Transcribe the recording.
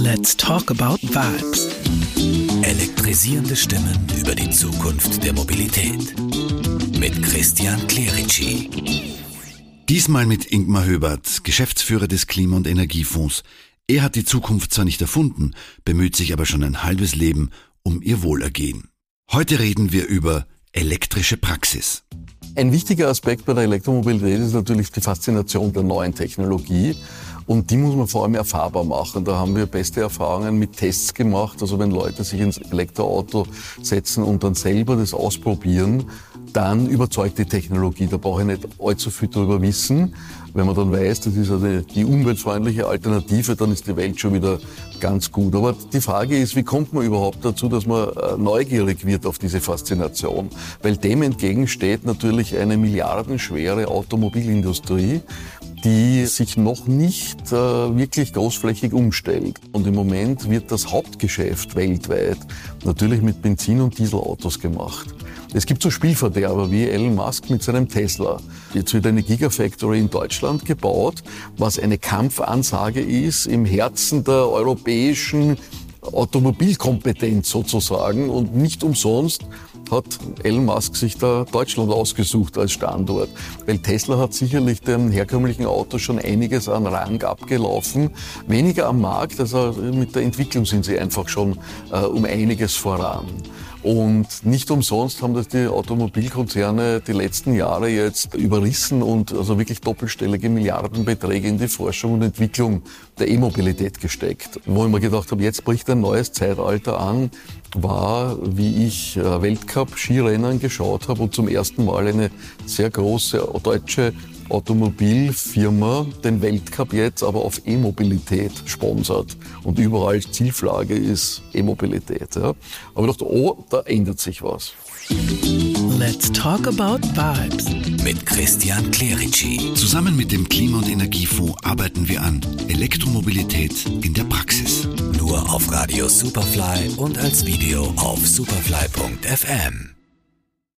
Let's talk about vibes. Elektrisierende Stimmen über die Zukunft der Mobilität. Mit Christian Clerici. Diesmal mit Ingmar Höbert, Geschäftsführer des Klima- und Energiefonds. Er hat die Zukunft zwar nicht erfunden, bemüht sich aber schon ein halbes Leben um ihr Wohlergehen. Heute reden wir über elektrische Praxis. Ein wichtiger Aspekt bei der Elektromobilität ist natürlich die Faszination der neuen Technologie. Und die muss man vor allem erfahrbar machen. Da haben wir beste Erfahrungen mit Tests gemacht. Also wenn Leute sich ins Elektroauto setzen und dann selber das ausprobieren, dann überzeugt die Technologie. Da brauche ich nicht allzu viel darüber wissen. Wenn man dann weiß, das ist eine, die umweltfreundliche Alternative, dann ist die Welt schon wieder ganz gut. Aber die Frage ist, wie kommt man überhaupt dazu, dass man äh, neugierig wird auf diese Faszination? Weil dem entgegensteht natürlich eine milliardenschwere Automobilindustrie, die sich noch nicht äh, wirklich großflächig umstellt. Und im Moment wird das Hauptgeschäft weltweit natürlich mit Benzin- und Dieselautos gemacht. Es gibt so Spielverderber wie Elon Musk mit seinem Tesla. Jetzt wird eine Gigafactory in Deutschland gebaut, was eine Kampfansage ist im Herzen der europäischen Automobilkompetenz sozusagen und nicht umsonst hat Elon Musk sich da Deutschland ausgesucht als Standort. Weil Tesla hat sicherlich dem herkömmlichen Auto schon einiges an Rang abgelaufen. Weniger am Markt, also mit der Entwicklung sind sie einfach schon äh, um einiges voran. Und nicht umsonst haben das die Automobilkonzerne die letzten Jahre jetzt überrissen und also wirklich doppelstellige Milliardenbeträge in die Forschung und Entwicklung der E-Mobilität gesteckt. Wo ich mir gedacht habe, jetzt bricht ein neues Zeitalter an, war, wie ich äh, Weltcup-Skirennen geschaut habe und zum ersten Mal eine sehr große deutsche Automobilfirma den Weltcup jetzt aber auf E-Mobilität sponsert. Und überall Zielflagge ist E-Mobilität. Ja. Aber ich dachte, oh, da ändert sich was. Let's talk about vibes. Mit Christian Clerici. Zusammen mit dem Klima- und Energiefonds arbeiten wir an Elektromobilität in der Praxis. Nur auf Radio Superfly und als Video auf superfly.fm.